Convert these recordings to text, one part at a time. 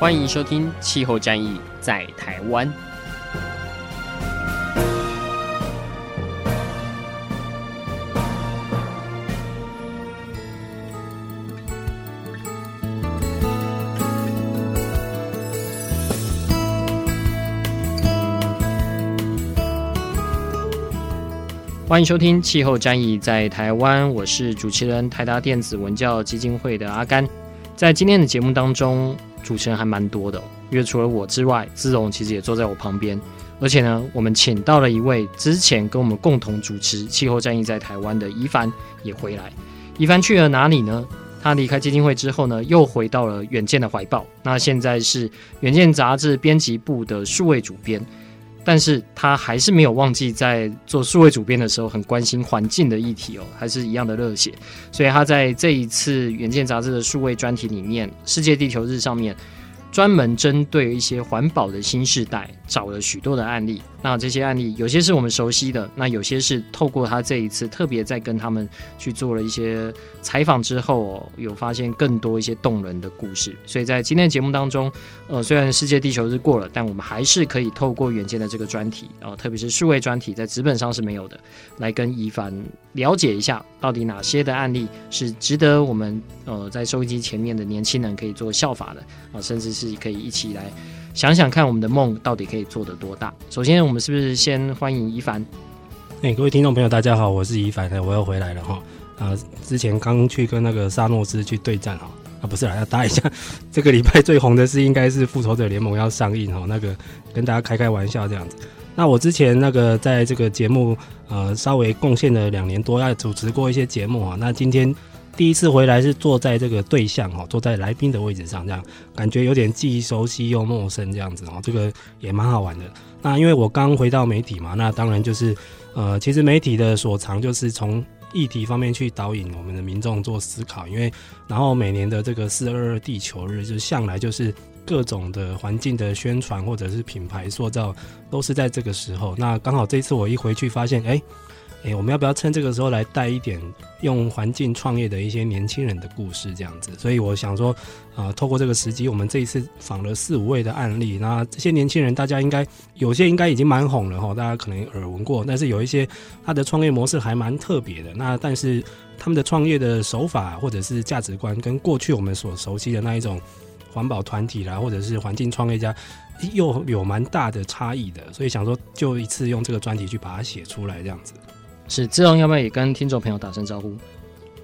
欢迎收听《气候战役在台湾》。欢迎收听《气候战役在台湾》，我是主持人台达电子文教基金会的阿甘。在今天的节目当中，主持人还蛮多的，因为除了我之外，姿蓉其实也坐在我旁边。而且呢，我们请到了一位之前跟我们共同主持《气候战役在台湾》的宜帆也回来。宜帆去了哪里呢？他离开基金会之后呢，又回到了远见的怀抱。那现在是远见杂志编辑部的数位主编。但是他还是没有忘记在做数位主编的时候很关心环境的议题哦，还是一样的热血。所以他在这一次《远见》杂志的数位专题里面，《世界地球日》上面。专门针对一些环保的新世代找了许多的案例，那这些案例有些是我们熟悉的，那有些是透过他这一次特别在跟他们去做了一些采访之后，有发现更多一些动人的故事。所以在今天的节目当中，呃，虽然世界地球日过了，但我们还是可以透过远见的这个专题，呃，特别是数位专题，在纸本上是没有的，来跟宜帆了解一下到底哪些的案例是值得我们呃在收音机前面的年轻人可以做效法的啊、甚至是。可以一起来想想看，我们的梦到底可以做得多大。首先，我们是不是先欢迎一凡？哎、各位听众朋友，大家好，我是宜帆，我又回来了哈。啊，之前刚去跟那个萨诺斯去对战哈，啊，不是啦，要搭一下。这个礼拜最红的是应该是复仇者联盟要上映哈，那个跟大家开开玩笑这样子。那我之前那个在这个节目呃稍微贡献了两年多，要主持过一些节目啊。那今天。第一次回来是坐在这个对象哈，坐在来宾的位置上，这样感觉有点既熟悉又陌生这样子哦，这个也蛮好玩的。那因为我刚回到媒体嘛，那当然就是呃，其实媒体的所长就是从议题方面去导引我们的民众做思考。因为然后每年的这个四二二地球日，就向来就是各种的环境的宣传或者是品牌塑造都是在这个时候。那刚好这次我一回去发现，哎。诶、我们要不要趁这个时候来带一点用环境创业的一些年轻人的故事，这样子？所以我想说，啊、透过这个时机，我们这一次访了四五位的案例，那这些年轻人，大家应该有些应该已经蛮红了哈，大家可能耳闻过，但是有一些他的创业模式还蛮特别的。那但是他们的创业的手法或者是价值观，跟过去我们所熟悉的那一种环保团体啦，或者是环境创业家，又有蛮大的差异的。所以想说，就一次用这个专题去把它写出来，这样子。是志荣，要不要也跟听众朋友打声招呼？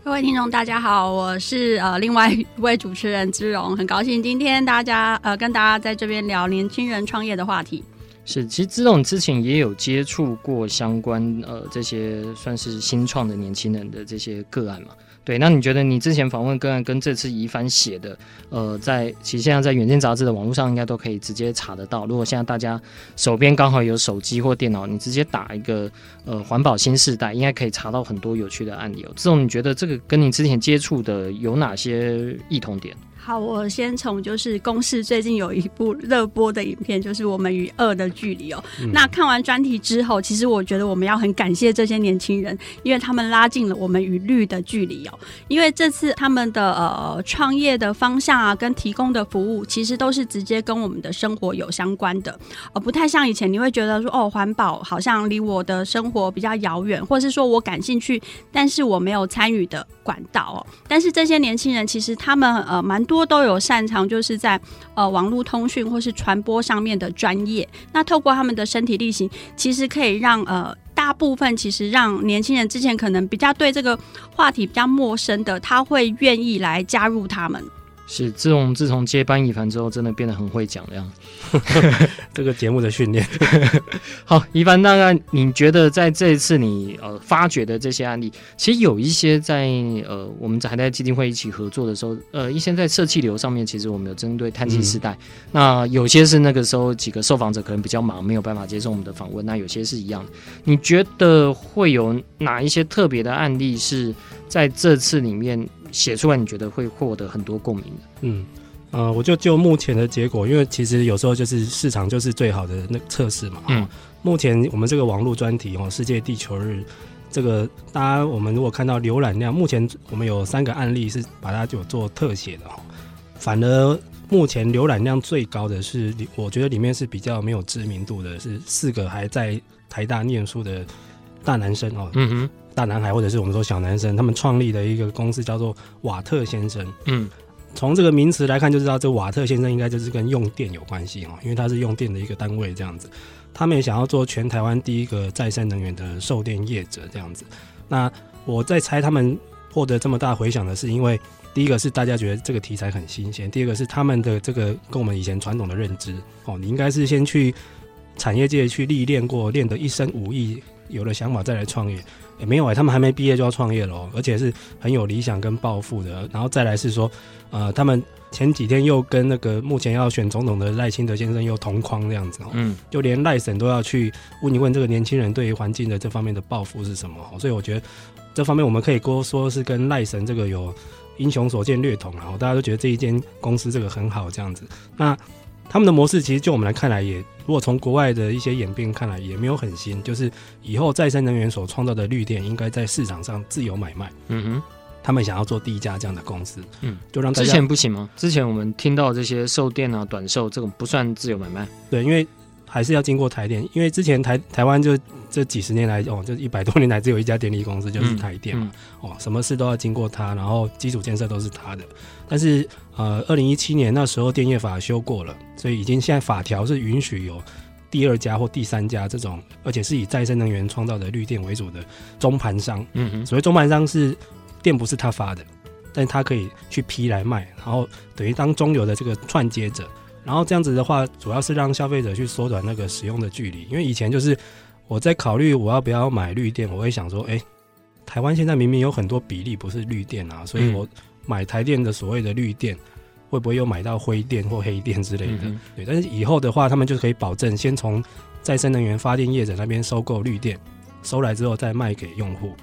各位听众，大家好，我是呃另外一位主持人志荣，很高兴今天大家呃跟大家在这边聊年轻人创业的话题。是，其实志荣之前也有接触过相关呃这些算是新创的年轻人的这些个案嘛。对，那你觉得你之前访问个案跟这次疑犯写的，呃，在其实现在在远见杂志的网络上应该都可以直接查得到。如果现在大家手边刚好有手机或电脑，你直接打一个呃环保新时代，应该可以查到很多有趣的案例。这种你觉得这个跟你之前接触的有哪些异同点？好，我先从就是公视最近有一部热播的影片，就是我们与恶的距离哦。嗯、那看完专题之后，其实我觉得我们要很感谢这些年轻人，因为他们拉近了我们与绿的距离哦。因为这次他们的呃创业的方向啊，跟提供的服务，其实都是直接跟我们的生活有相关的，而不太像以前你会觉得说哦，环保好像离我的生活比较遥远，或是说我感兴趣，但是我没有参与的管道哦。但是这些年轻人其实他们呃蛮多。多都有擅长，就是在呃网络通讯或是传播上面的专业。那透过他们的身体力行，其实可以让呃大部分其实让年轻人之前可能比较对这个话题比较陌生的，他会愿意来加入他们。是自从自从接班一凡之后，真的变得很会讲这样。这个节目的训练。好，一凡，大概你觉得在这一次你呃发掘的这些案例，其实有一些在呃我们还在基金会一起合作的时候，呃一些在社气流上面，其实我们有针对碳气时代。嗯、那有些是那个时候几个受访者可能比较忙，没有办法接受我们的访问。那有些是一样的。你觉得会有哪一些特别的案例是在这次里面写出来？你觉得会获得很多共鸣的？嗯。呃，我就就目前的结果，因为其实有时候就是市场就是最好的那测试嘛。嗯。目前我们这个网络专题哦，世界地球日，这个大家我们如果看到浏览量，目前我们有三个案例是把它有做特写的哈。反而目前浏览量最高的是，我觉得里面是比较没有知名度的，是四个还在台大念书的大男生哦。嗯哼。大男孩或者是我们说小男生，他们创立的一个公司叫做瓦特先生。嗯。从这个名词来看，就知道这瓦特先生应该就是跟用电有关系哦，因为他是用电的一个单位这样子。他们也想要做全台湾第一个再生能源的售电业者这样子。那我在猜，他们获得这么大回响的是因为第一个是大家觉得这个题材很新鲜，第二个是他们的这个跟我们以前传统的认知哦，你应该是先去产业界去历练过，练得一身武艺，有了想法再来创业。也没有哎、欸，他们还没毕业就要创业了，而且是很有理想跟抱负的。然后再来是说，呃，他们前几天又跟那个目前要选总统的赖清德先生又同框这样子，嗯，就连赖神都要去问一问这个年轻人对于环境的这方面的抱负是什么。所以我觉得这方面我们可以多说是跟赖神这个有英雄所见略同，然后大家都觉得这一间公司这个很好这样子。那他们的模式其实就我们来看来也。如果从国外的一些演变看来，也没有很新，就是以后再生能源所创造的绿电应该在市场上自由买卖。嗯哼，他们想要做第一家这样的公司，嗯，就让之前不行吗？之前我们听到这些售电啊、短售这种不算自由买卖。对，因为还是要经过台电，因为之前台台湾就这几十年来哦，就一百多年来只有一家电力公司就是台电嘛，嗯嗯、哦，什么事都要经过它，然后基础建设都是它的，但是。呃，二零一七年那时候电业法修过了，所以已经现在法条是允许有第二家或第三家这种，而且是以再生能源创造的绿电为主的中盘商。嗯哼，所谓中盘商是电不是他发的，但是他可以去批来卖，然后等于当中游的这个串接者。然后这样子的话，主要是让消费者去缩短那个使用的距离，因为以前就是我在考虑我要不要买绿电，我会想说，哎，台湾现在明明有很多比例不是绿电啊，所以我。买台电的所谓的绿电，会不会又买到灰电或黑电之类的？嗯、对，但是以后的话，他们就可以保证先从再生能源发电业者那边收购绿电，收来之后再卖给用户。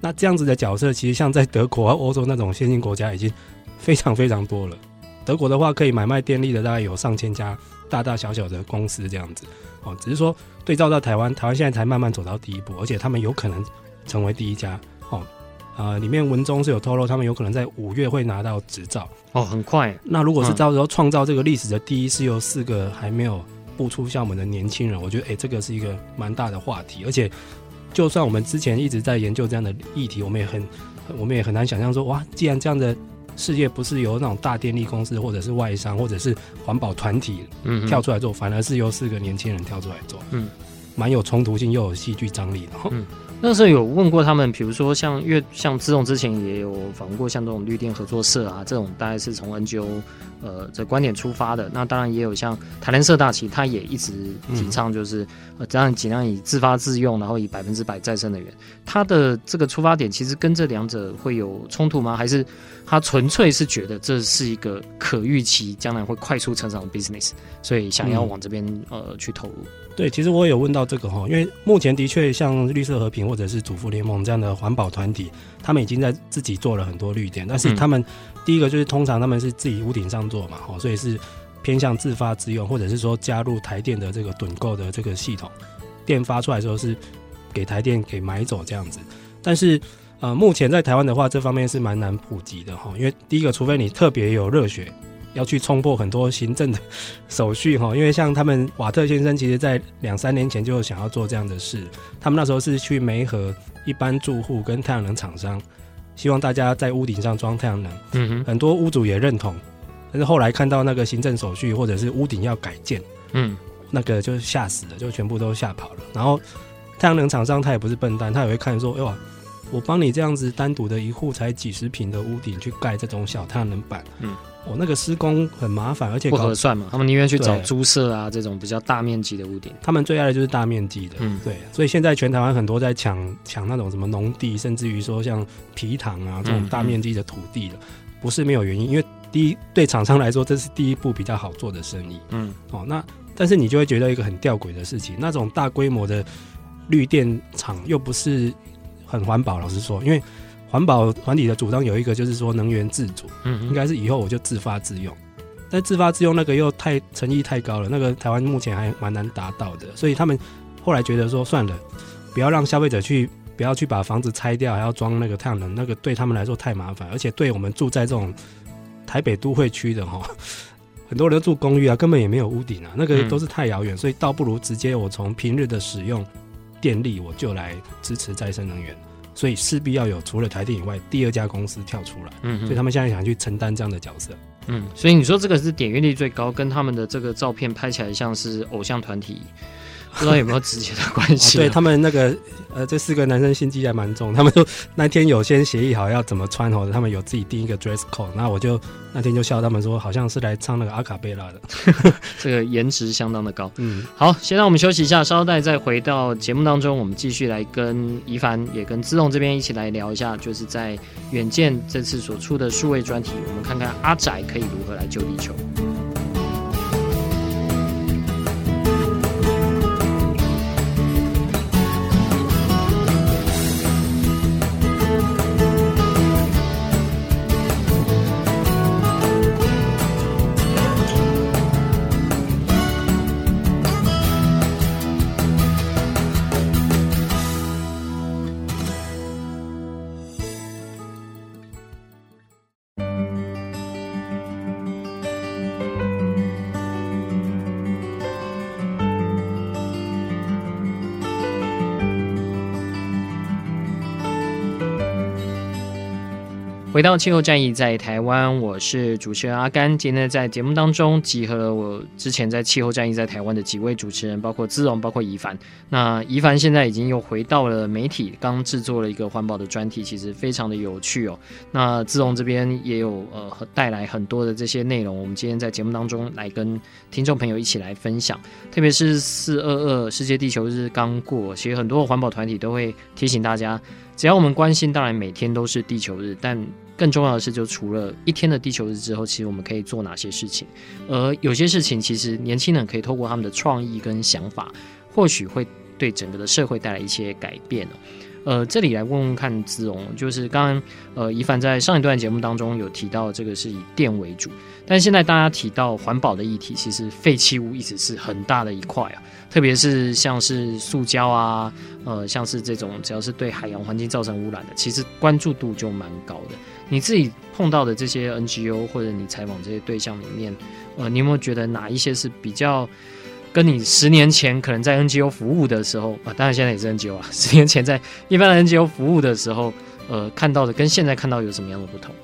那这样子的角色，其实像在德国和欧洲那种先进国家已经非常非常多了。德国的话，可以买卖电力的大概有上千家大大小小的公司这样子。哦，只是说对照到台湾，台湾现在才慢慢走到第一步，而且他们有可能成为第一家。哦。呃，里面文中是有透露，他们有可能在五月会拿到执照哦，很快。那如果是到时候创造这个历史的第一，是由四个还没有步出校门的年轻人，我觉得，哎、欸，这个是一个蛮大的话题。而且，就算我们之前一直在研究这样的议题，我们也很，我们也很难想象说，哇，既然这样的事业不是由那种大电力公司，或者是外商，或者是环保团体，嗯，跳出来做，反而是由四个年轻人跳出来做，嗯，蛮有冲突性又有戏剧张力的，嗯。那时候有问过他们，比如说像因为像自动之前也有访问过像这种绿电合作社啊，这种大概是从 NGO 呃这观点出发的。那当然也有像台联社大，其实他也一直提倡就是、嗯、呃这样尽量以自发自用，然后以百分之百再生能源。他的这个出发点其实跟这两者会有冲突吗？还是他纯粹是觉得这是一个可预期将来会快速成长的 business，所以想要往这边、嗯、呃去投入？对，其实我也有问到这个哈，因为目前的确像绿色和平或者是主妇联盟这样的环保团体，他们已经在自己做了很多绿电，但是他们第一个就是通常他们是自己屋顶上做嘛，哦，所以是偏向自发自用，或者是说加入台电的这个趸购的这个系统，电发出来之后是给台电给买走这样子。但是呃，目前在台湾的话，这方面是蛮难普及的哈，因为第一个，除非你特别有热血。要去冲破很多行政的手续哈，因为像他们瓦特先生，其实在两三年前就想要做这样的事。他们那时候是去媒合一般住户跟太阳能厂商，希望大家在屋顶上装太阳能。嗯哼，很多屋主也认同，但是后来看到那个行政手续或者是屋顶要改建，嗯，那个就吓死了，就全部都吓跑了。然后太阳能厂商他也不是笨蛋，他也会看说，哇，我帮你这样子单独的一户才几十平的屋顶去盖这种小太阳能板，嗯，我、哦、那个施工很麻烦，而且不合算嘛。他们宁愿去找租舍啊，这种比较大面积的屋顶。他们最爱的就是大面积的，嗯，对。所以现在全台湾很多在抢抢那种什么农地，甚至于说像皮塘啊这种大面积的土地的，嗯嗯，不是没有原因，因为第一对厂商来说，这是第一步比较好做的生意，嗯，哦，那但是你就会觉得一个很吊诡的事情，那种大规模的绿电厂又不是。很环保，老实说，因为环保团体的主张有一个就是说能源自主，嗯，应该是以后我就自发自用，但自发自用那个又太诚意太高了，那个台湾目前还蛮难达到的，所以他们后来觉得说算了，不要让消费者去，不要去把房子拆掉，还要装那个太阳能，那个对他们来说太麻烦，而且对我们住在这种台北都会区的哈，很多人都住公寓啊，根本也没有屋顶啊，那个都是太遥远，所以倒不如直接我从平日的使用。电力我就来支持再生能源，所以势必要有除了台电以外第二家公司跳出来，嗯，所以他们现在想去承担这样的角色，嗯，所以你说这个是点阅率最高，跟他们的这个照片拍起来像是偶像团体。不知道有没有直接的关系、啊哦？对他们那个呃，这四个男生心机还蛮重。他们说那天有先协议好要怎么穿，或者他们有自己定一个 dress code。那我就那天就笑他们说，好像是来唱那个阿卡贝拉的。这个颜值相当的高。嗯，好，先让我们休息一下，稍待再回到节目当中，我们继续来跟怡凡也跟自动这边一起来聊一下，就是在远见这次所出的数位专题，我们看看阿宅可以如何来救地球。回到气候战役在台湾，我是主持人阿甘。今天在节目当中集合了我之前在气候战役在台湾的几位主持人，包括姿蓉，包括怡凡。那怡凡现在已经又回到了媒体，刚制作了一个环保的专题，其实非常的有趣哦。那姿蓉这边也有呃带来很多的这些内容，我们今天在节目当中来跟听众朋友一起来分享。特别是四二二世界地球日刚过，其实很多环保团体都会提醒大家。只要我们关心，当然每天都是地球日，但更重要的是，就除了一天的地球日之后，其实我们可以做哪些事情？而有些事情，其实年轻人可以透过他们的创意跟想法，或许会对整个的社会带来一些改变。呃，这里来问问看姿蓉，就是刚刚呃一凡在上一段节目当中有提到，这个是以电为主，但现在大家提到环保的议题，其实废弃物一直是很大的一块啊，特别是像是塑胶啊，呃，像是这种只要是对海洋环境造成污染的，其实关注度就蛮高的。你自己碰到的这些 NGO 或者你采访这些对象里面，呃，你有没有觉得哪一些是比较？跟你十年前可能在 NGO 服务的时候啊，当然现在也是 NGO 啊。十年前在一般的 NGO 服务的时候，呃，看到的跟现在看到有什么样的不同？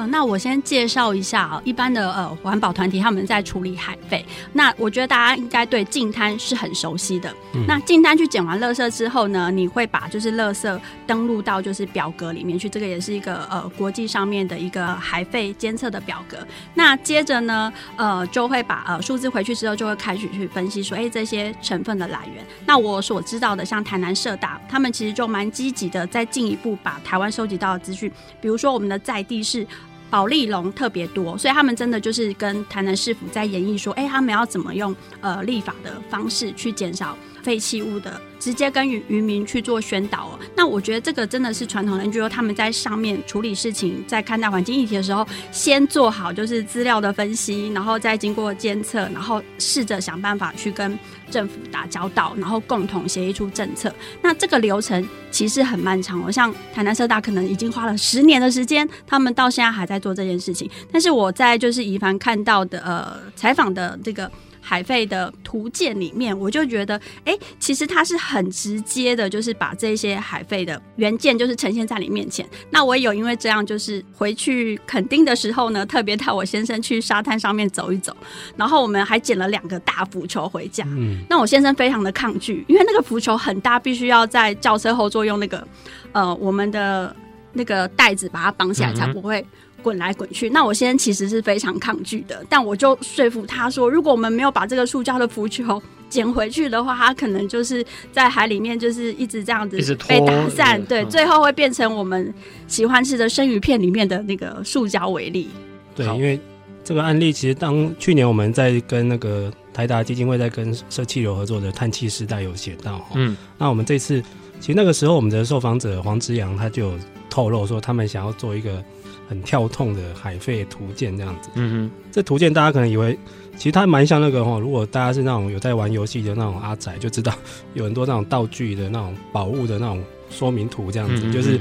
呃，那我先介绍一下啊，一般的呃环保团体他们在处理海废。那我觉得大家应该对净滩是很熟悉的。嗯、那净滩去捡完垃圾之后呢，你会把就是垃圾登录到就是表格里面去，这个也是一个呃国际上面的一个海废监测的表格。那接着呢，呃，就会把呃数字回去之后，就会开始去分析说，哎，这些成分的来源。那我所知道的，像台南社大，他们其实就蛮积极的，在进一步把台湾收集到的资讯，比如说我们的在地是。保利龙特别多，所以他们真的就是跟台南市府在演绎说，哎、他们要怎么用呃立法的方式去减少废弃物的。直接跟渔渔民去做宣导哦，那我觉得这个真的是传统的 NGO，他们在上面处理事情，在看待环境议题的时候，先做好就是资料的分析，然后再经过监测，然后试着想办法去跟政府打交道，然后共同协议出政策。那这个流程其实很漫长哦，像台南社大可能已经花了十年的时间，他们到现在还在做这件事情。但是我在就是宜凡看到的呃采访的这个。海费的图鉴里面，我就觉得，哎、欸，其实它是很直接的，就是把这些海费的原件就是呈现在你面前。那我也有因为这样，就是回去垦丁的时候呢，特别带我先生去沙滩上面走一走，然后我们还捡了两个大浮球回家。嗯，那我先生非常的抗拒，因为那个浮球很大，必须要在轿车后座用那个呃我们的那个袋子把它绑起来，才不会。滚来滚去，那我现在其实是非常抗拒的，但我就说服他说，如果我们没有把这个塑胶的浮球捡回去的话，它可能就是在海里面就是一直这样子被打散，对，最后会变成我们喜欢吃的生鱼片里面的那个塑胶微粒。对，因为这个案例其实当去年我们在跟那个台达基金会在跟社气流合作的碳气时代有写到，嗯，那我们这次其实那个时候我们的受访者黄之阳他就有透露说，他们想要做一个。很跳痛的海废图鉴这样子，嗯哼，这图鉴大家可能以为，其实它蛮像那个哈，如果大家是那种有在玩游戏的那种阿仔，就知道有很多那种道具的那种宝物的那种说明图这样子，嗯、就是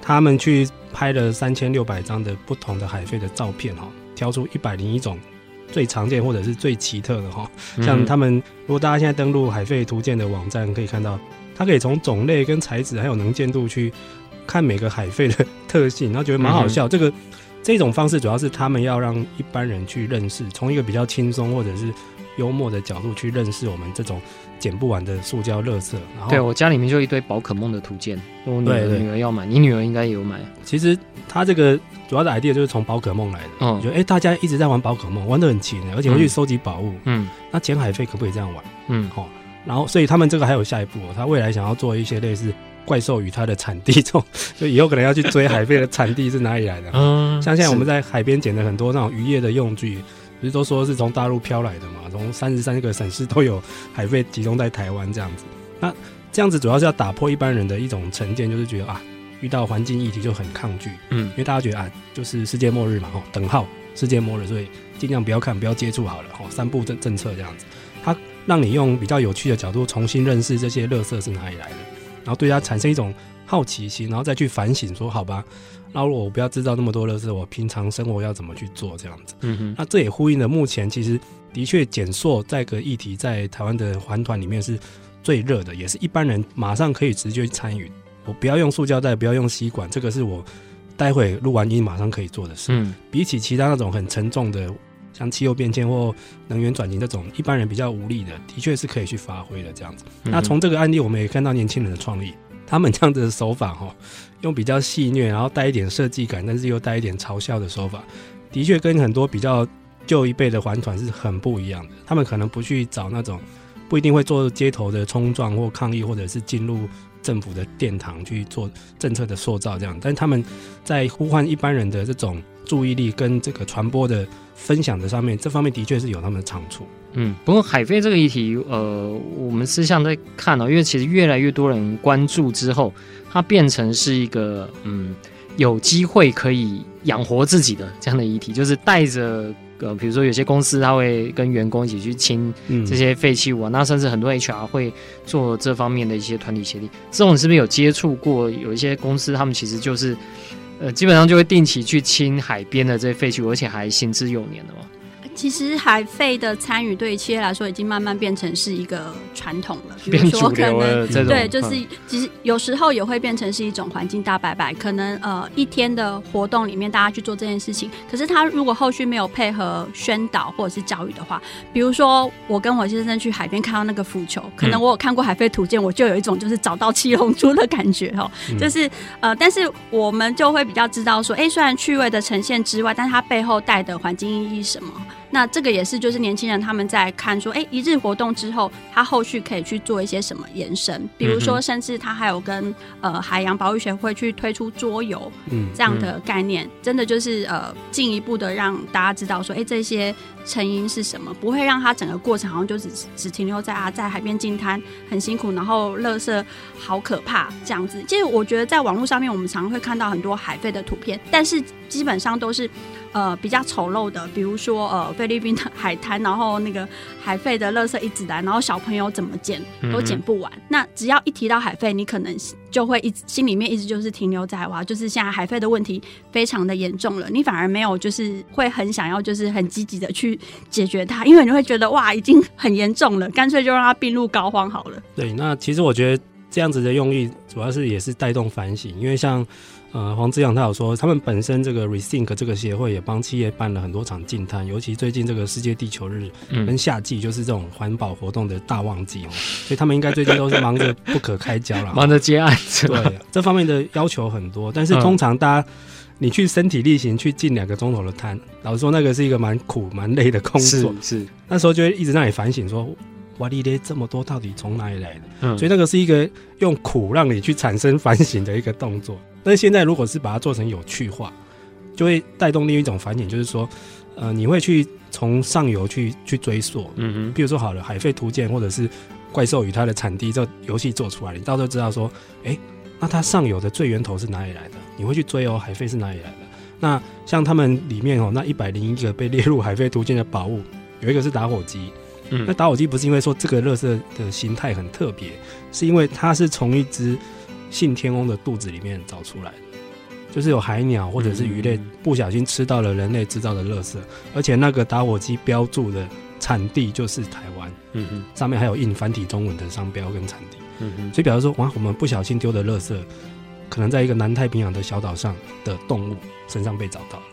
他们去拍了三千六百张的不同的海废的照片哈，挑出一百零一种最常见或者是最奇特的哈，像他们如果大家现在登录海废图鉴的网站，可以看到，它可以从种类跟材质还有能见度去。看每个海废的特性，然后觉得蛮好笑。嗯、这个这种方式主要是他们要让一般人去认识，从一个比较轻松或者是幽默的角度去认识我们这种捡不完的塑胶垃圾。然后，对我家里面就一堆宝可梦的图鉴，我女儿女儿要买，你女儿应该也有买。其实他这个主要的 idea 就是从宝可梦来的。嗯，我觉得哎、欸，大家一直在玩宝可梦，玩的很勤，而且会去收集宝物。嗯，那捡海费可不可以这样玩？嗯，好。然后，所以他们这个还有下一步，他未来想要做一些类似。怪兽与它的产地，这 种就以后可能要去追海贝的产地是哪里来的。嗯，像现在我们在海边捡的很多那种渔业的用具，不是都说是从大陆飘来的嘛？从三十三个省市都有海贝集中在台湾这样子。那这样子主要是要打破一般人的一种成见，就是觉得啊，遇到环境议题就很抗拒。嗯，因为大家觉得啊，就是世界末日嘛，吼，等号世界末日，所以尽量不要看，不要接触好了。吼，三步政政策这样子，它让你用比较有趣的角度重新认识这些垃圾是哪里来的。然后对他产生一种好奇心，然后再去反省，说好吧，那如果我不要制造那么多垃圾，我平常生活要怎么去做这样子？嗯哼。那这也呼应了目前其实的确减塑这个议题在台湾的环团里面是最热的，也是一般人马上可以直接参与。我不要用塑胶袋，不要用吸管，这个是我待会录完音马上可以做的事。嗯。比起其他那种很沉重的，像气候变迁或能源转型这种一般人比较无力的，的确是可以去发挥的这样子。嗯、那从这个案例，我们也看到年轻人的创意，他们这样子的手法哈，用比较戏谑，然后带一点设计感，但是又带一点嘲笑的手法，的确跟很多比较旧一辈的环团是很不一样的。他们可能不去找那种，不一定会做街头的冲撞或抗议，或者是进入政府的殿堂去做政策的塑造这样，但他们在呼唤一般人的这种注意力跟这个传播的。分享的上面，这方面的确是有他们的长处。嗯，不过海飞这个议题，呃，我们私下在看哦，因为其实越来越多人关注之后，它变成是一个嗯，有机会可以养活自己的这样的议题，就是带着呃，比如说有些公司他会跟员工一起去清这些废弃物啊，嗯、那甚至很多 HR 会做这方面的一些团体协力。这种你是不是有接触过？有一些公司他们其实就是。呃，基本上就会定期去清海边的这些废弃物，而且还行之有年的嘛。其实海费的参与对于企业来说已经慢慢变成是一个传统了，比如说可能对，就是其实有时候也会变成是一种环境大拜拜。可能呃一天的活动里面大家去做这件事情，可是他如果后续没有配合宣导或者是教育的话，比如说我跟我先生去海边看到那个浮球，可能我有看过海废图鉴，我就有一种就是找到七龙珠的感觉哦，就是呃，但是我们就会比较知道说，哎，虽然趣味的呈现之外，但是它背后带的环境意义什么？那这个也是，就是年轻人他们在看说，哎，一日活动之后，他后续可以去做一些什么延伸？比如说，甚至他还有跟呃海洋保育协会去推出桌游，嗯，这样的概念，真的就是呃进一步的让大家知道说，哎，这些成因是什么？不会让他整个过程好像就只只停留在啊在海边进滩很辛苦，然后垃圾好可怕这样子。其实我觉得在网络上面，我们常常会看到很多海废的图片，但是基本上都是呃比较丑陋的，比如说呃菲律宾的海滩，然后那个海废的垃圾一直来，然后小朋友怎么捡都捡不完。嗯、那只要一提到海废，你可能就会一直心里面一直就是停留在哇，就是现在海费的问题非常的严重了，你反而没有就是会很想要就是很积极的去解决它，因为你会觉得哇已经很严重了，干脆就让它病入膏肓好了。对，那其实我觉得这样子的用意主要是也是带动反省，因为像。呃，黄志阳他有说，他们本身这个 Rethink 这个协会也帮企业办了很多场净滩，尤其最近这个世界地球日跟夏季就是这种环保活动的大旺季哦，嗯、所以他们应该最近都是忙着不可开交了，忙着接案子。对，这方面的要求很多，但是通常大家你去身体力行去净两个钟头的滩，老实说那个是一个蛮苦蛮累的工作，是，是。那时候就会一直让你反省说，哇哩咧这么多到底从哪里来的？嗯，所以那个是一个用苦让你去产生反省的一个动作。但是现在，如果是把它做成有趣化，就会带动另一种反应，就是说，呃，你会去从上游去去追溯，嗯嗯，比如说好了，《海废图鉴》或者是《怪兽与它的产地》这游戏做出来，你到时候知道说，哎、欸，那它上游的最源头是哪里来的？你会去追哦，海废是哪里来的？那像他们里面哦，那一百零一个被列入《海废图鉴》的宝物，有一个是打火机，嗯，那打火机不是因为说这个乐色的形态很特别，是因为它是从一只。信天翁的肚子里面找出来。的，就是有海鸟或者是鱼类不小心吃到了人类制造的垃圾，而且那个打火机标注的产地就是台湾，嗯嗯，上面还有印繁体中文的商标跟产地，嗯嗯，所以表示说，哇，我们不小心丢的垃圾，可能在一个南太平洋的小岛上的动物身上被找到了，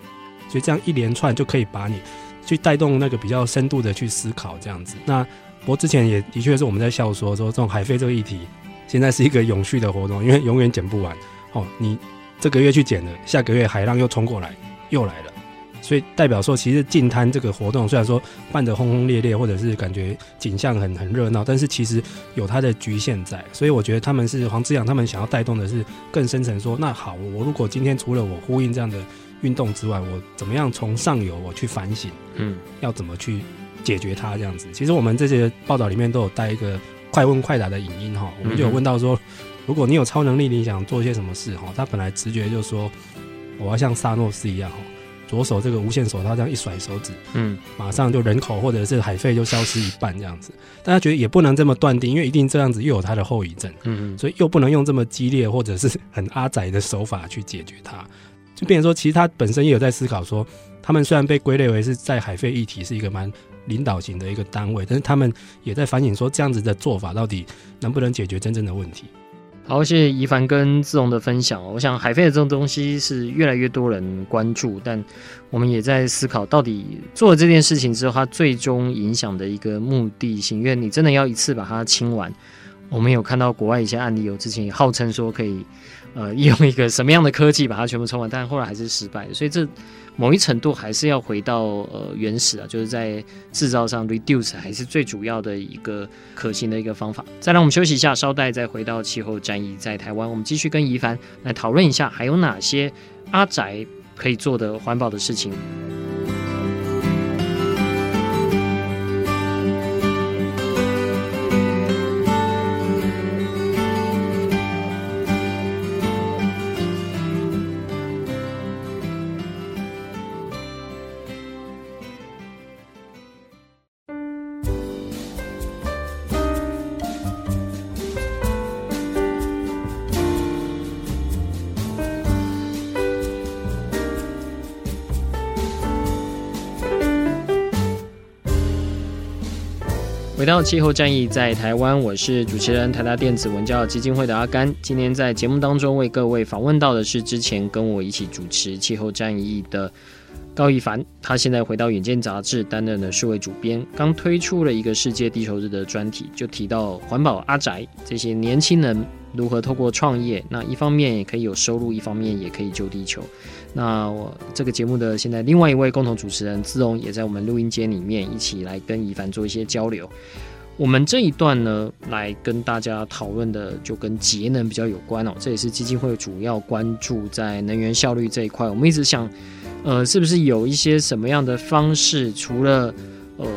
所以这样一连串就可以把你去带动那个比较深度的去思考这样子。那不过之前也的确是我们在笑说说这种海飞这个议题。现在是一个永续的活动，因为永远捡不完哦。你这个月去捡了，下个月海浪又冲过来，又来了，所以代表说，其实净滩这个活动虽然说办得轰轰烈烈，或者是感觉景象很很热闹，但是其实有它的局限在。所以我觉得他们是黄志阳，他们想要带动的是更深层，说那好，我如果今天除了我呼应这样的运动之外，我怎么样从上游我去反省，嗯，要怎么去解决它这样子。其实我们这些报道里面都有带一个。快问快答的影音哈，我们就有问到说，如果你有超能力，你想做些什么事哈？他本来直觉就说，我要像萨诺斯一样哈，左手这个无限手套这样一甩手指，嗯，马上就人口或者是海费就消失一半这样子。但他觉得也不能这么断定，因为一定这样子又有他的后遗症，嗯嗯，所以又不能用这么激烈或者是很阿宅的手法去解决它，就变成说，其实他本身也有在思考说，他们虽然被归类为是在海费议题是一个蛮。领导型的一个单位，但是他们也在反省说，这样子的做法到底能不能解决真正的问题？好，谢谢宜凡跟志荣的分享。我想海飞的这种东西是越来越多人关注，但我们也在思考，到底做了这件事情之后，它最终影响的一个目的性。因为你真的要一次把它清完，我们有看到国外一些案例，有之前也号称说可以，呃，用一个什么样的科技把它全部冲完，但后来还是失败。所以这。某一程度还是要回到呃原始啊，就是在制造上 reduce 还是最主要的一个可行的一个方法。再让我们休息一下，稍待再回到气候战役在台湾，我们继续跟宜凡来讨论一下，还有哪些阿宅可以做的环保的事情。到气候战役在台湾，我是主持人台达电子文教基金会的阿甘。今天在节目当中为各位访问到的是之前跟我一起主持气候战役的高一凡，他现在回到远见杂志担任了数位主编，刚推出了一个世界地球日的专题，就提到环保阿宅这些年轻人如何透过创业，那一方面也可以有收入，一方面也可以救地球。那我这个节目的现在另外一位共同主持人志荣也在我们录音间里面一起来跟宜凡做一些交流。我们这一段呢，来跟大家讨论的就跟节能比较有关哦，这也是基金会主要关注在能源效率这一块。我们一直想，呃，是不是有一些什么样的方式，除了呃。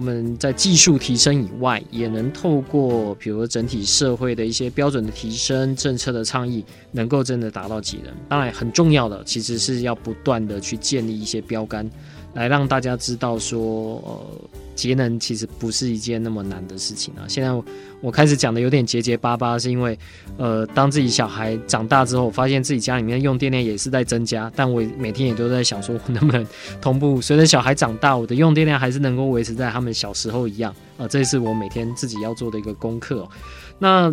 我们在技术提升以外，也能透过比如整体社会的一些标准的提升、政策的倡议，能够真的达到几人。当然，很重要的其实是要不断的去建立一些标杆，来让大家知道说，呃。节能其实不是一件那么难的事情啊！现在我，我开始讲的有点结结巴巴，是因为，呃，当自己小孩长大之后，发现自己家里面用电量也是在增加，但我每天也都在想说，我能不能同步随着小孩长大，我的用电量还是能够维持在他们小时候一样啊？呃，这是我每天自己要做的一个功课。那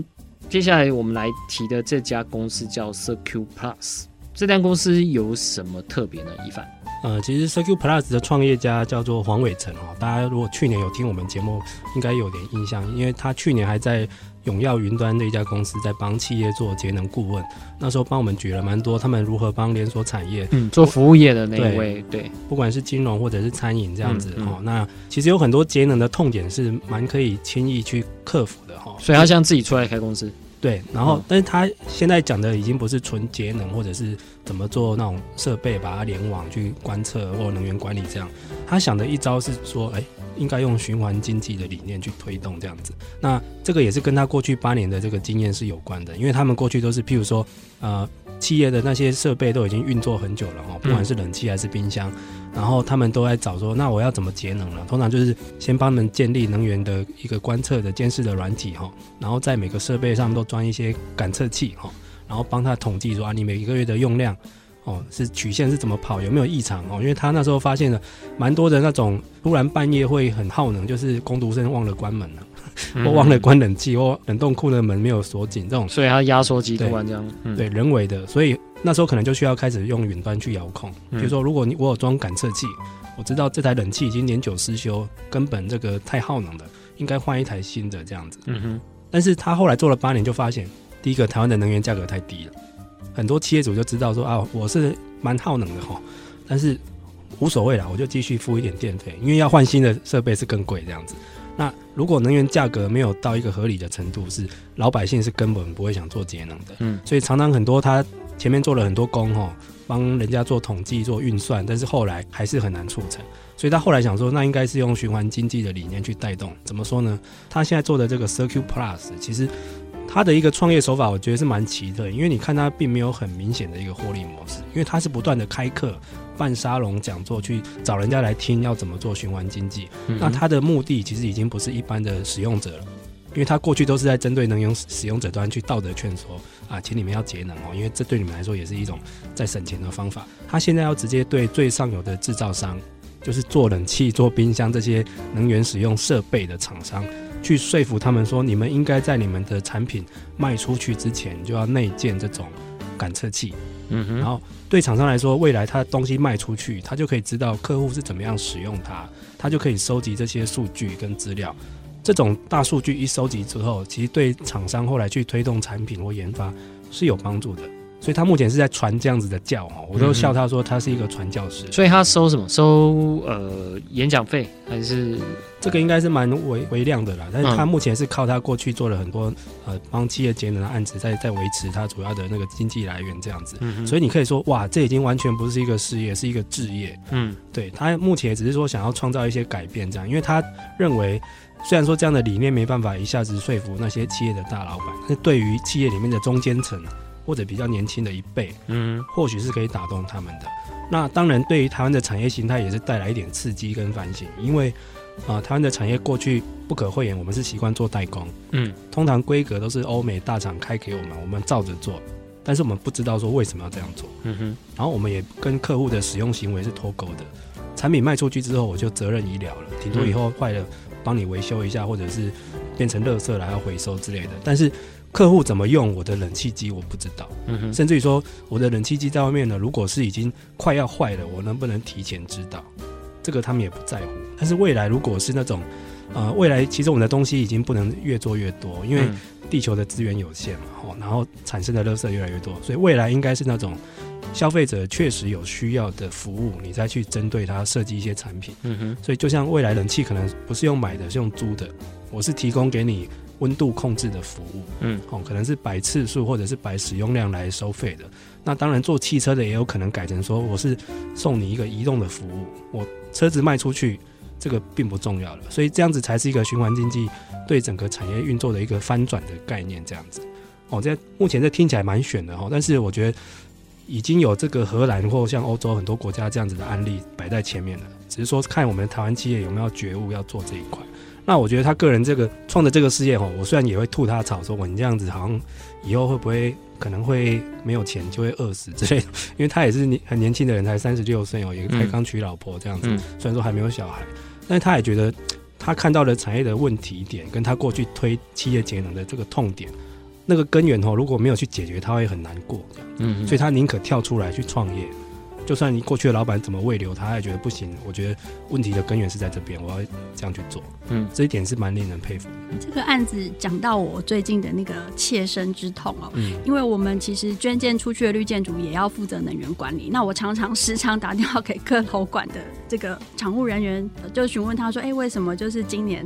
接下来我们来提的这家公司叫 CirQ Plus，这家公司有什么特别呢？一凡。呃，其实 CirQ Plus 的创业家叫做黄伟成哦，大家如果去年有听我们节目，应该有点印象，因为他去年还在永耀云端的一家公司在帮企业做节能顾问，那时候帮我们举了蛮多他们如何帮连锁产业，嗯，做服务业的那一位，对，对，不管是金融或者是餐饮这样子哦、嗯嗯，那其实有很多节能的痛点是蛮可以轻易去克服的哈，所以他现在自己出来开公司。对，然后，但是他现在讲的已经不是纯节能，或者是怎么做那种设备把它联网去观测或能源管理这样。他想的一招是说，哎，应该用循环经济的理念去推动这样子。那这个也是跟他过去八年的这个经验是有关的，因为他们过去都是譬如说，呃。企业的那些设备都已经运作很久了哈，不管是冷气还是冰箱，然后他们都在找说，那我要怎么节能了？通常就是先帮他们建立能源的一个观测的监视的软体哈，然后在每个设备上都装一些感测器哈，然后帮他统计说啊，你每一个月的用量哦，是曲线是怎么跑，有没有异常哦？因为他那时候发现了蛮多的那种突然半夜会很耗能，就是工读生忘了关门了。我忘了关冷气，或冷冻库的门没有锁紧，这种，所以它压缩机突然这样，嗯，对，人为的，所以那时候可能就需要开始用云端去遥控。比如说，如果你我有装感测器，我知道这台冷气已经年久失修，根本这个太耗能了，应该换一台新的这样子。嗯哼。但是他后来做了八年，就发现，第一个台湾的能源价格太低了，很多企业主就知道说啊，我是蛮耗能的哈，但是无所谓啦，我就继续付一点电费，因为要换新的设备是更贵这样子。那如果能源价格没有到一个合理的程度，是老百姓是根本不会想做节能的。嗯，所以常常很多他前面做了很多工哦，帮人家做统计、做运算，但是后来还是很难促成。所以他后来想说，那应该是用循环经济的理念去带动。怎么说呢？他现在做的这个 CirQ Plus，其实他的一个创业手法，我觉得是蛮奇特，因为你看他并没有很明显的一个获利模式，因为他是不断的开课。办沙龙讲座去找人家来听，要怎么做循环经济。嗯。那他的目的其实已经不是一般的使用者了，因为他过去都是在针对能源使用者端去道德劝说啊，请你们要节能哦，因为这对你们来说也是一种在省钱的方法。他现在要直接对最上游的制造商，就是做冷气、做冰箱这些能源使用设备的厂商，去说服他们说，你们应该在你们的产品卖出去之前就要内建这种感测器。嗯哼，然后对厂商来说，未来他的东西卖出去，他就可以知道客户是怎么样使用它，他就可以收集这些数据跟资料。这种大数据一收集之后，其实对厂商后来去推动产品或研发是有帮助的。所以他目前是在传这样子的教哈，我都笑他说他是一个传教士。所以他收什么？收呃演讲费还是？这个应该是蛮微微量的啦，但是他目前是靠他过去做了很多呃帮企业节能的案子，在在维持他主要的那个经济来源这样子。嗯，所以你可以说哇，这已经完全不是一个事业，是一个置业。嗯，对，他目前只是说想要创造一些改变这样，因为他认为虽然说这样的理念没办法一下子说服那些企业的大老板，但是对于企业里面的中间层。或者比较年轻的一辈，嗯，或许是可以打动他们的。那当然，对于台湾的产业形态也是带来一点刺激跟反省，因为啊、呃，台湾的产业过去不可讳言，我们是习惯做代工，嗯，通常规格都是欧美大厂开给我们，我们照着做，但是我们不知道说为什么要这样做，嗯哼。然后我们也跟客户的使用行为是脱钩的，产品卖出去之后，我就责任已了了，顶多以后坏了帮你维修一下，或者是变成垃圾来要回收之类的，但是。客户怎么用我的冷气机，我不知道。嗯哼，甚至于说我的冷气机在外面呢，如果是已经快要坏了，我能不能提前知道？这个他们也不在乎。但是未来如果是那种，呃，未来其实我们的东西已经不能越做越多，因为地球的资源有限嘛，吼，然后产生的垃圾越来越多，所以未来应该是那种消费者确实有需要的服务，你再去针对它设计一些产品。嗯哼，所以就像未来冷气可能不是用买的，是用租的，我是提供给你。温度控制的服务，嗯，哦，可能是摆次数或者是摆使用量来收费的。那当然，做汽车的也有可能改成说，我是送你一个移动的服务。我车子卖出去，这个并不重要了。所以这样子才是一个循环经济对整个产业运作的一个翻转的概念。这样子哦，在目前这听起来蛮悬的哈，但是我觉得已经有这个荷兰或像欧洲很多国家这样子的案例摆在前面了，只是说看我们台湾企业有没有觉悟要做这一块。那我觉得他个人这个创的这个事业哈，我虽然也会吐他槽，说我你这样子好像以后会不会可能会没有钱就会饿死之类的，因为他也是年很年轻的人，才三十六岁哦，也才刚娶老婆这样子，虽然说还没有小孩，但是他也觉得他看到了产业的问题点，跟他过去推企业节能的这个痛点，那个根源哦，如果没有去解决，他会很难过，嗯，所以他宁可跳出来去创业。就算你过去的老板怎么慰留他，他也觉得不行。我觉得问题的根源是在这边，我要这样去做。嗯，这一点是蛮令人佩服的。这个案子讲到我最近的那个切身之痛哦，嗯，因为我们其实捐建出去的绿建筑也要负责能源管理。那我常常时常打电话给各楼管的这个常务人员，就询问他说：“哎，为什么就是今年？”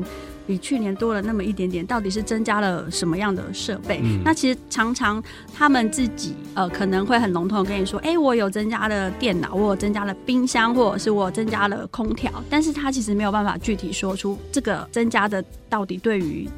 比去年多了那么一点点，到底是增加了什么样的设备？嗯、那其实常常他们自己呃可能会很笼统的跟你说，哎、欸，我有增加了电脑，我有增加了冰箱，或者是我增加了空调，但是他其实没有办法具体说出这个增加的到底对于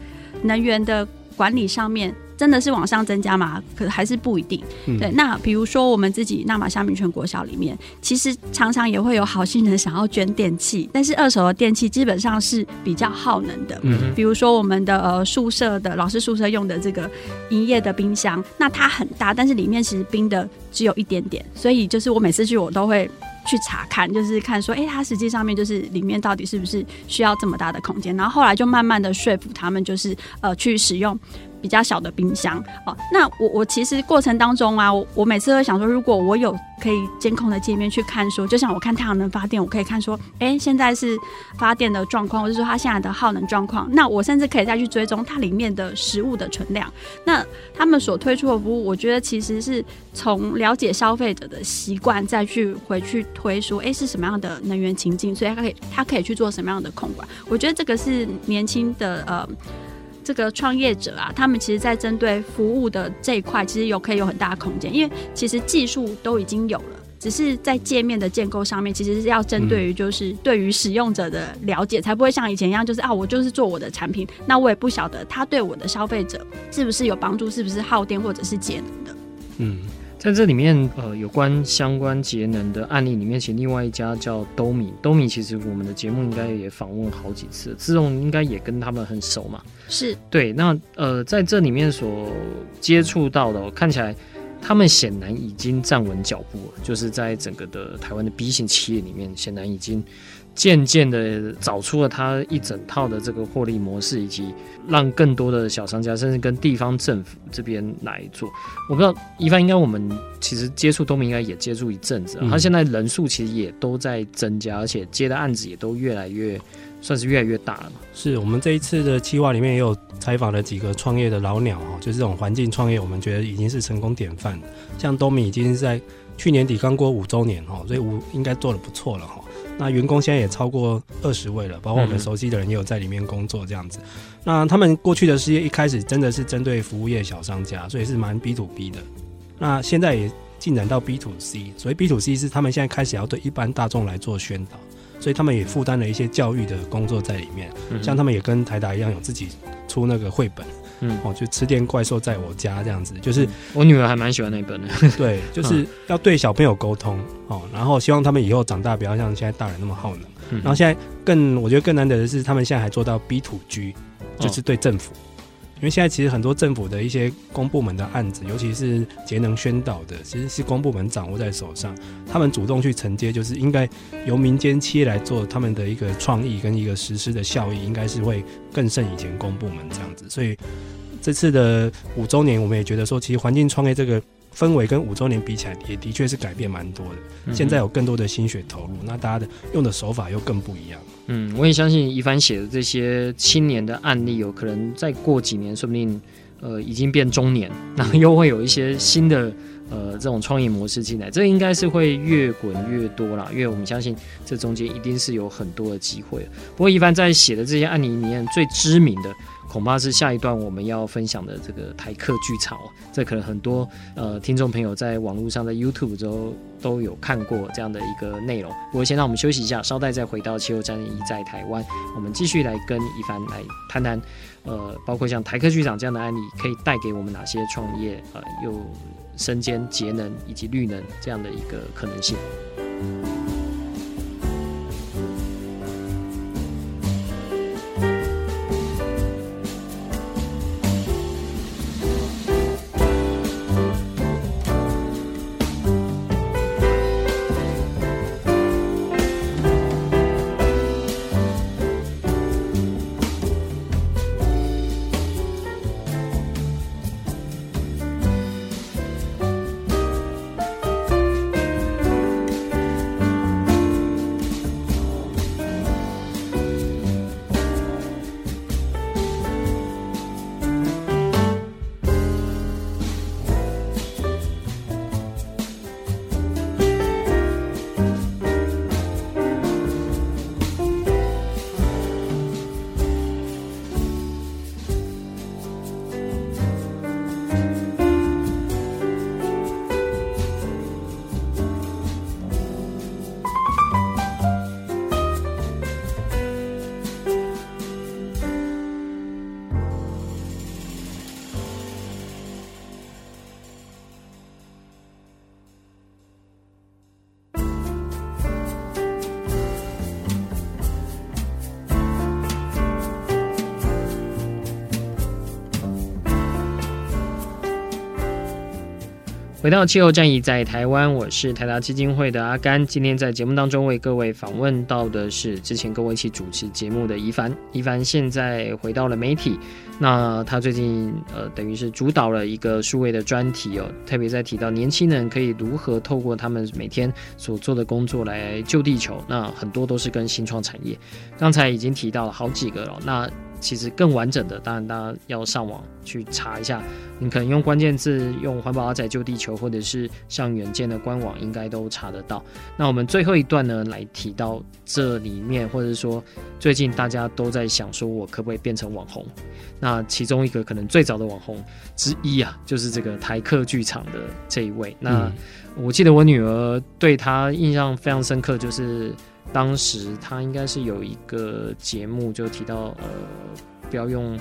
能源的管理上面。真的是往上增加吗？可还是不一定。嗯、对，那比如说我们自己那玛夏民权国小里面，其实常常也会有好心人想要捐电器，但是二手的电器基本上是比较耗能的。嗯，比如说我们的呃宿舍的老师宿舍用的这个营业的冰箱，那它很大，但是里面其实冰的只有一点点，所以就是我每次去我都会去查看，就是看说，哎、欸，它实际上面就是里面到底是不是需要这么大的空间？然后后来就慢慢的说服他们，就是呃去使用。比较小的冰箱哦，那我我其实过程当中啊，我我每次都会想说，如果我有可以监控的界面去看说，就像我看太阳能发电，我可以看说，哎、现在是发电的状况，或者说它现在的耗能状况，那我甚至可以再去追踪它里面的食物的存量。那他们所推出的服务，我觉得其实是从了解消费者的习惯，再去回去推说，哎、是什么样的能源情境，所以它可以它可以去做什么样的控管。我觉得这个是年轻的呃。这个创业者啊，他们其实，在针对服务的这一块，其实有可以有很大的空间，因为其实技术都已经有了，只是在界面的建构上面，其实是要针对于就是对于使用者的了解，才不会像以前一样，就是啊，我就是做我的产品，那我也不晓得他对我的消费者是不是有帮助，是不是耗电或者是节能的。嗯。在这里面，呃，有关相关节能的案例里面，其实另外一家叫兜米，兜米其实我们的节目应该也访问好几次，自动应该也跟他们很熟嘛。是对。那呃，在这里面所接触到的，看起来他们显然已经站稳脚步了，就是在整个的台湾的 B 型企业里面，显然已经。渐渐的找出了他一整套的这个获利模式，以及让更多的小商家，甚至跟地方政府这边来做。我不知道一帆，应该我们其实接触东明应该也接触一阵子，他现在人数其实也都在增加，而且接的案子也都越来越算是越来越大了。是我们这一次的计划里面也有采访了几个创业的老鸟哈，就是这种环境创业，我们觉得已经是成功典范。像东明已经是在去年底刚过五周年哈，所以五应该做的不错了哈。那员工现在也超过二十位了，包括我们熟悉的人也有在里面工作这样子。嗯、那他们过去的事业一开始真的是针对服务业小商家，所以是蛮 B to B 的。那现在也进展到 B to C，所以 B to C 是他们现在开始要对一般大众来做宣导，所以他们也负担了一些教育的工作在里面。像他们也跟台达一样有自己出那个绘本。嗯，哦，就吃点怪兽在我家这样子，就是、嗯、我女儿还蛮喜欢那本的。对，就是要对小朋友沟通哦，然后希望他们以后长大不要像现在大人那么耗能。嗯、然后现在更我觉得更难得的是，他们现在还做到 B to G，就是对政府，因为现在其实很多政府的一些公部门的案子，尤其是节能宣导的，其实是公部门掌握在手上，他们主动去承接，就是应该由民间企业来做他们的一个创意跟一个实施的效益，应该是会更胜以前公部门这样子，所以。这次的五周年，我们也觉得说，其实环境创业这个氛围跟五周年比起来，也的确是改变蛮多的。嗯、现在有更多的心血投入，那大家的用的手法又更不一样。嗯，我也相信一帆写的这些青年的案例，有可能再过几年，说不定呃已经变中年，然后又会有一些新的呃这种创业模式进来，这应该是会越滚越多啦，因为我们相信这中间一定是有很多的机会。不过一帆在写的这些案例里面，最知名的。恐怕是下一段我们要分享的这个台客剧场哦。这可能很多呃听众朋友在网络上在 YouTube 都都有看过这样的一个内容。不过先让我们休息一下，稍待再回到气候战役在台湾，我们继续来跟一凡来谈谈，呃，包括像台客剧场这样的案例，可以带给我们哪些创业呃又身兼节能以及绿能这样的一个可能性。回到气候战役在台湾，我是台达基金会的阿甘。今天在节目当中为各位访问到的是之前跟我一起主持节目的宜凡。宜凡现在回到了媒体，那他最近呃等于是主导了一个数位的专题哦，特别在提到年轻人可以如何透过他们每天所做的工作来救地球。那很多都是跟新创产业，刚才已经提到了好几个了。那其实更完整的，当然大家要上网去查一下。你可能用关键字，用环保阿仔救地球，或者是像远见的官网，应该都查得到。那我们最后一段呢，来提到这里面，或者说最近大家都在想说，我可不可以变成网红？那其中一个可能最早的网红之一啊，就是这个台客剧场的这一位。那我记得我女儿对他印象非常深刻，就是。当时他应该是有一个节目，就提到呃，不要用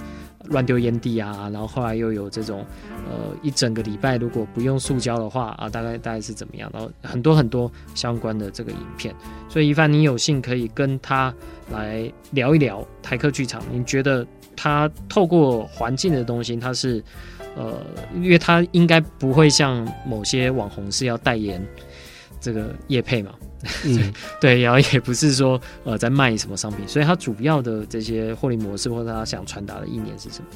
乱丢烟蒂啊，然后后来又有这种呃，一整个礼拜如果不用塑胶的话啊，大概大概是怎么样？然后很多很多相关的这个影片，所以一帆你有幸可以跟他来聊一聊台客剧场，你觉得他透过环境的东西，他是呃，因为他应该不会像某些网红是要代言这个叶配嘛？嗯，对，然后也不是说呃在卖什么商品，所以它主要的这些获利模式或者他想传达的意念是什么？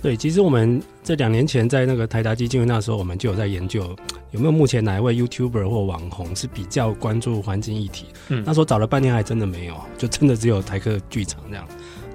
对，其实我们这两年前在那个台达基金会那时候，我们就有在研究有没有目前哪一位 YouTuber 或网红是比较关注环境议题。嗯，那时候找了半天还真的没有，就真的只有台客剧场这样。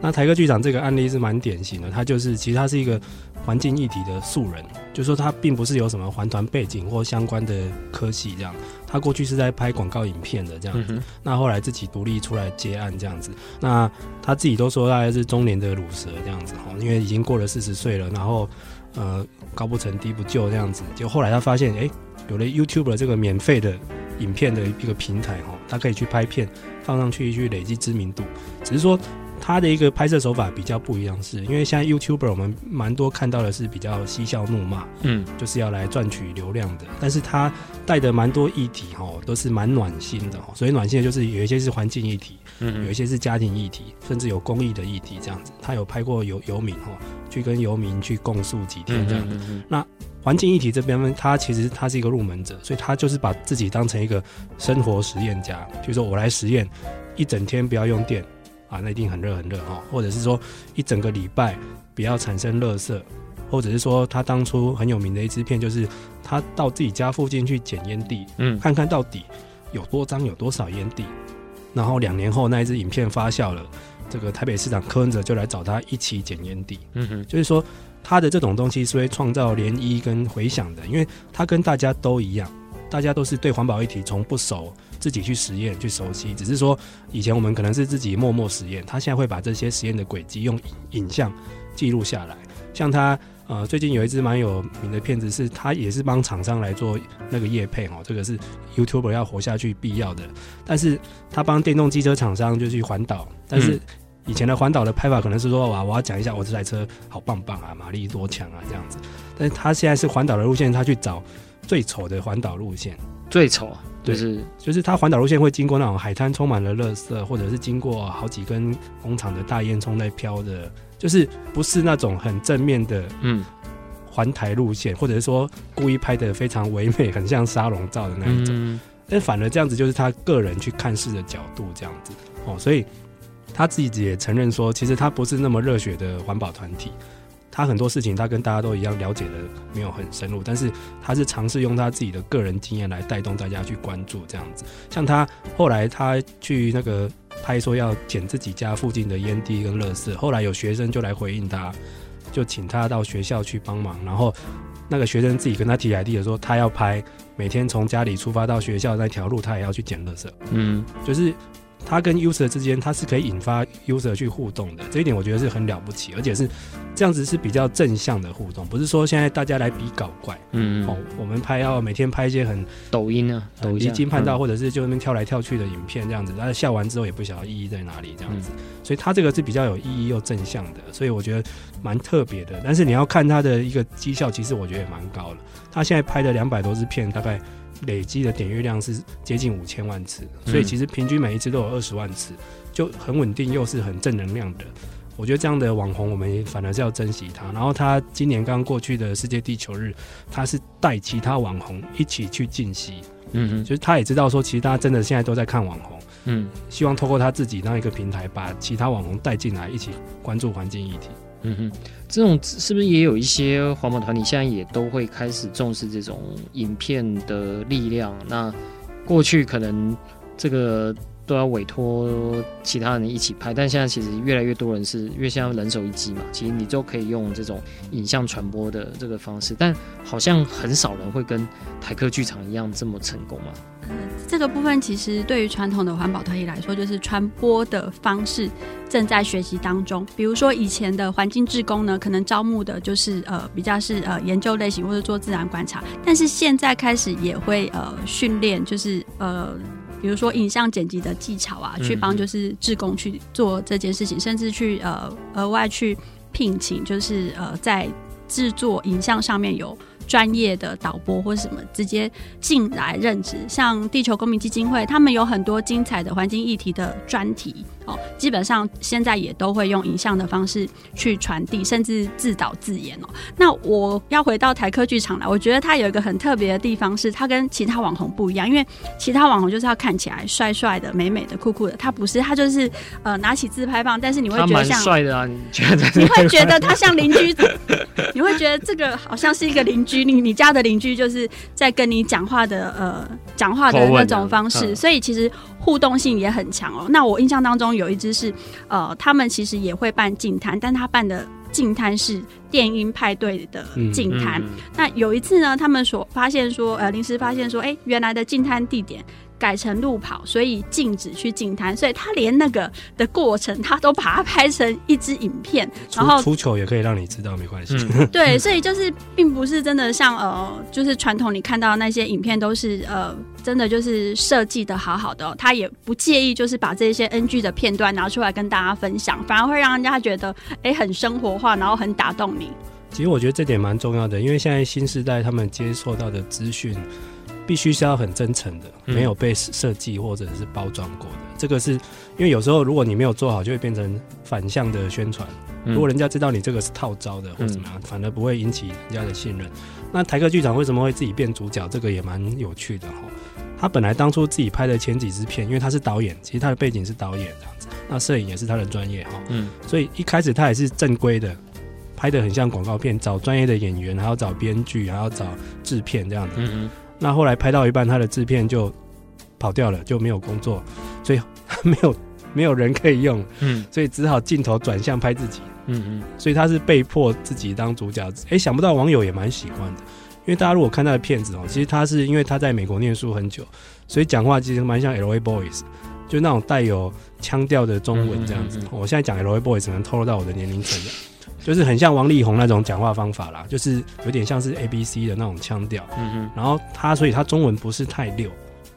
那台哥剧长这个案例是蛮典型的，他就是其实他是一个环境议题的素人，就是说他并不是有什么环团背景或相关的科系这样。他过去是在拍广告影片的这样子，那后来自己独立出来接案这样子，那他自己都说大概是中年的乳蛇这样子哈，因为已经过了四十岁了，然后呃高不成低不就这样子，就后来他发现哎、欸，有了 YouTube 这个免费的影片的一个平台哈，他可以去拍片放上去去累积知名度，只是说。他的一个拍摄手法比较不一样，是因为现在 YouTuber 我们蛮多看到的是比较嬉笑怒骂，嗯，就是要来赚取流量的。但是他带的蛮多议题哈，都是蛮暖心的哈。所以暖心的就是有一些是环境议题，嗯，有一些是家庭议题，甚至有公益的议题这样子。他有拍过游游民哈，去跟游民去共诉几天这样子。那环境议题这边，他其实他是一个入门者，所以他就是把自己当成一个生活实验家，就是说我来实验一整天不要用电。啊，那一定很热很热哈，或者是说一整个礼拜不要产生垃圾，或者是说他当初很有名的一支片，就是他到自己家附近去捡烟蒂，嗯，看看到底有多脏，有多少烟蒂，然后两年后那一支影片发酵了，这个台北市长柯文哲就来找他一起捡烟蒂，嗯哼，就是说他的这种东西是会创造涟漪跟回响的，因为他跟大家都一样，大家都是对环保议题从不熟。自己去实验去熟悉，只是说以前我们可能是自己默默实验，他现在会把这些实验的轨迹用影像记录下来。像他呃，最近有一支蛮有名的片子，是他也是帮厂商来做那个业配哦，这个是 YouTuber 要活下去必要的。但是他帮电动机车厂商就去环岛，但是以前的环岛的拍法可能是说哇，我要讲一下我这台车好棒棒啊，马力多强啊这样子。但是他现在是环岛的路线，他去找最丑的环岛路线，最丑。就是就是，它环岛路线会经过那种海滩，充满了垃圾，或者是经过好几根工厂的大烟囱在飘的，就是不是那种很正面的，嗯，环台路线，或者是说故意拍的非常唯美，很像沙龙照的那一种。但反而这样子就是他个人去看事的角度这样子哦，所以他自己也承认说，其实他不是那么热血的环保团体。他很多事情，他跟大家都一样了解的没有很深入，但是他是尝试用他自己的个人经验来带动大家去关注这样子。像他后来他去那个拍说要捡自己家附近的烟蒂跟垃圾，后来有学生就来回应他，就请他到学校去帮忙，然后那个学生自己跟他提 idea 说，他要拍每天从家里出发到学校那条路，他也要去捡垃圾。嗯，就是。他跟 user 之间，它是可以引发 user 去互动的，这一点我觉得是很了不起，而且是这样子是比较正向的互动，不是说现在大家来比搞怪，嗯，嗯，哦，我们拍要每天拍一些很抖音啊，抖音离经叛道，或者是就那边跳来跳去的影片这样子，但是笑完之后也不晓得意义在哪里这样子，嗯、所以它这个是比较有意义又正向的，所以我觉得蛮特别的。但是你要看它的一个绩效，其实我觉得也蛮高的。他现在拍的两百多支片，大概。累积的点阅量是接近五千万次，所以其实平均每一次都有二十万次，就很稳定，又是很正能量的。我觉得这样的网红，我们反而是要珍惜他。然后他今年刚过去的世界地球日，他是带其他网红一起去进习，嗯嗯，就是他也知道说，其实大家真的现在都在看网红，嗯，希望透过他自己当一个平台，把其他网红带进来，一起关注环境议题。嗯哼，这种是不是也有一些环保团体现在也都会开始重视这种影片的力量？那过去可能这个都要委托其他人一起拍，但现在其实越来越多人是因为现在人手一机嘛，其实你就可以用这种影像传播的这个方式，但好像很少人会跟台客剧场一样这么成功嘛。这个部分其实对于传统的环保团体来说，就是传播的方式正在学习当中。比如说以前的环境志工呢，可能招募的就是呃比较是呃研究类型或者做自然观察，但是现在开始也会呃训练，就是呃比如说影像剪辑的技巧啊，去帮就是志工去做这件事情，甚至去呃额外去聘请，就是呃在制作影像上面有。专业的导播或者什么直接进来任职，像地球公民基金会，他们有很多精彩的环境议题的专题。基本上现在也都会用影像的方式去传递，甚至自导自演哦。那我要回到台科剧场来，我觉得它有一个很特别的地方，是它跟其他网红不一样。因为其他网红就是要看起来帅帅的、美美的、酷酷的，他不是，他就是呃拿起自拍棒，但是你会觉得像帅的啊，你觉得？你会觉得他像邻居，你会觉得这个好像是一个邻居，你你家的邻居就是在跟你讲话的呃讲话的那种方式，所以其实。互动性也很强哦。那我印象当中有一支是，呃，他们其实也会办净摊，但他办的净摊是电音派对的净滩。嗯嗯、那有一次呢，他们所发现说，呃，临时发现说，哎、欸，原来的净摊地点。改成路跑，所以禁止去进滩，所以他连那个的过程，他都把它拍成一支影片，然后出糗也可以让你知道，没关系。嗯、对，所以就是并不是真的像呃，就是传统你看到那些影片都是呃，真的就是设计的好好的、哦，他也不介意就是把这些 NG 的片段拿出来跟大家分享，反而会让人家觉得哎、欸、很生活化，然后很打动你。其实我觉得这点蛮重要的，因为现在新时代他们接受到的资讯。必须是要很真诚的，没有被设计或者是包装过的。嗯、这个是因为有时候如果你没有做好，就会变成反向的宣传。嗯、如果人家知道你这个是套招的或怎么样，嗯、反而不会引起人家的信任。那台客剧场为什么会自己变主角？这个也蛮有趣的哈。他本来当初自己拍的前几支片，因为他是导演，其实他的背景是导演这样子，那摄影也是他的专业哈。嗯，所以一开始他也是正规的，拍的很像广告片，找专业的演员，还要找编剧，还要找制片这样子。嗯嗯。那后来拍到一半，他的制片就跑掉了，就没有工作，所以没有没有人可以用，嗯，所以只好镜头转向拍自己，嗯嗯，所以他是被迫自己当主角，哎、欸，想不到网友也蛮喜欢的，因为大家如果看他的片子哦，其实他是因为他在美国念书很久，所以讲话其实蛮像 LA Boys，就那种带有腔调的中文这样子。我现在讲 LA Boys 只能透露到我的年龄层了。就是很像王力宏那种讲话方法啦，就是有点像是 A B C 的那种腔调。嗯哼，然后他所以他中文不是太溜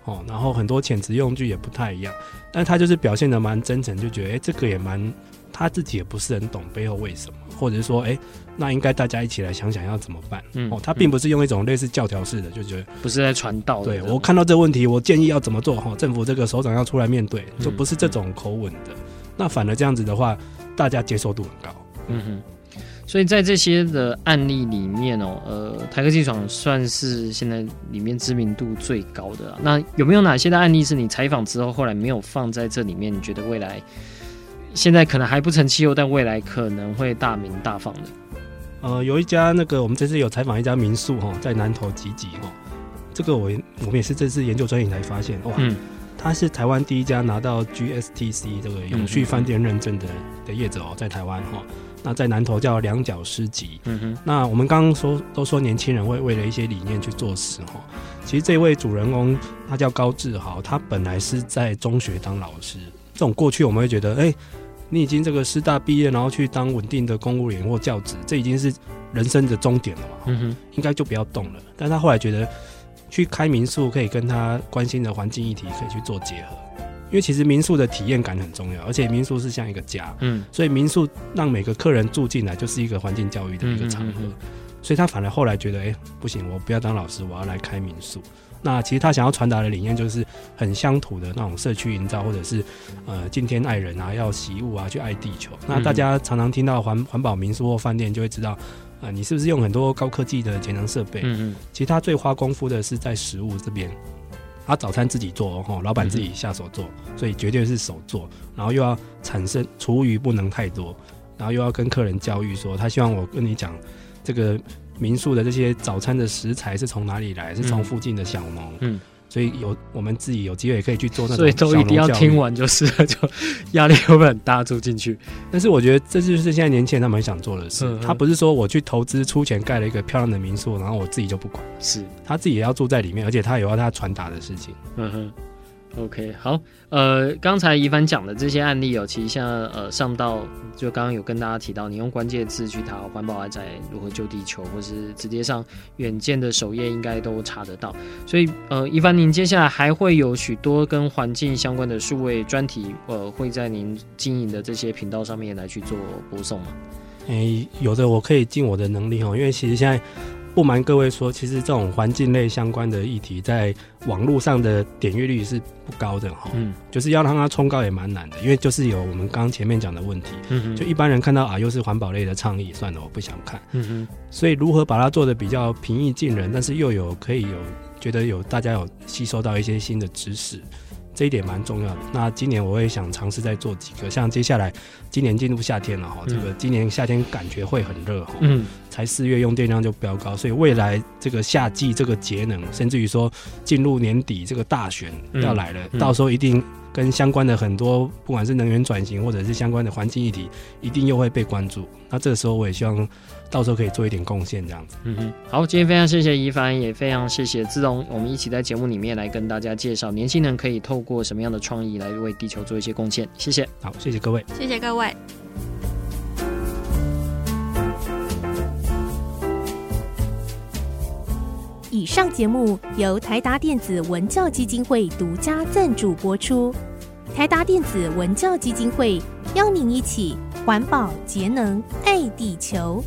哦，然后很多遣词用句也不太一样，但他就是表现的蛮真诚，就觉得哎、欸，这个也蛮他自己也不是很懂背后为什么，或者是说哎。欸那应该大家一起来想想要怎么办。嗯，哦，他并不是用一种类似教条式的，就觉得不是在传道。对，我看到这个问题，我建议要怎么做？哈，政府这个首长要出来面对，就不是这种口吻的。那反而这样子的话，大家接受度很高。嗯哼。所以在这些的案例里面哦，呃，台科技厂算是现在里面知名度最高的。那有没有哪些的案例是你采访之后后来没有放在这里面？你觉得未来现在可能还不成气候，但未来可能会大名大放的？呃，有一家那个，我们这次有采访一家民宿哈，在南投集集哈，这个我我们也是这次研究专业才发现哇，嗯，他是台湾第一家拿到 GSTC 这个永续饭店认证的的业者哦，在台湾哈，那在南投叫两脚诗集，嗯哼，那我们刚刚说都说年轻人会为了一些理念去做事哈，其实这位主人公他叫高志豪，他本来是在中学当老师，这种过去我们会觉得哎。欸你已经这个师大毕业，然后去当稳定的公务员或教职，这已经是人生的终点了嘛？嗯哼，应该就不要动了。但他后来觉得，去开民宿可以跟他关心的环境议题可以去做结合，因为其实民宿的体验感很重要，而且民宿是像一个家，嗯，所以民宿让每个客人住进来就是一个环境教育的一个场合，所以他反而后来觉得，哎，不行，我不要当老师，我要来开民宿。那其实他想要传达的理念就是很乡土的那种社区营造，或者是呃敬天爱人啊，要习物啊，去爱地球。那大家常常听到环环保民宿或饭店，就会知道，啊、呃，你是不是用很多高科技的节能设备？嗯嗯。其实他最花功夫的是在食物这边，他早餐自己做哦，老板自己下手做，所以绝对是手做，然后又要产生厨余不能太多，然后又要跟客人教育说，他希望我跟你讲这个。民宿的这些早餐的食材是从哪里来？是从附近的小农。嗯，所以有我们自己有机会也可以去做那种。所以都一定要听完就是了，就压力会不会很大？住进去。但是我觉得这就是现在年轻人他们很想做的事。他不是说我去投资出钱盖了一个漂亮的民宿，然后我自己就不管。是，他自己也要住在里面，而且他有要他传达的事情。嗯哼。OK，好，呃，刚才一凡讲的这些案例哦，其实像呃上到就刚刚有跟大家提到，你用关键字去查环保阿宅如何救地球，或是直接上远见的首页，应该都查得到。所以呃，一凡，您接下来还会有许多跟环境相关的数位专题，呃，会在您经营的这些频道上面来去做播送吗？诶、有的，我可以尽我的能力哦，因为其实现在。不瞒各位说，其实这种环境类相关的议题，在网络上的点阅率是不高的哈。嗯，就是要让它冲高也蛮难的，因为就是有我们刚刚前面讲的问题。嗯哼，就一般人看到啊，又是环保类的倡议，算了，我不想看。嗯哼，所以如何把它做的比较平易近人，但是又有可以有觉得有大家有吸收到一些新的知识。这一点蛮重要的。那今年我也想尝试再做几个，像接下来今年进入夏天了哈，这个今年夏天感觉会很热哈，嗯，才四月用电量就飙高，所以未来这个夏季这个节能，甚至于说进入年底这个大选要来了，到时候一定。跟相关的很多，不管是能源转型或者是相关的环境议题，一定又会被关注。那这个时候，我也希望到时候可以做一点贡献，这样子。嗯哼，好，今天非常谢谢宜帆，也非常谢谢姿蓉，我们一起在节目里面来跟大家介绍年轻人可以透过什么样的创意来为地球做一些贡献。谢谢，好，谢谢各位，谢谢各位。以上节目由台达电子文教基金会独家赞助播出。台达电子文教基金会邀您一起环保节能爱地球。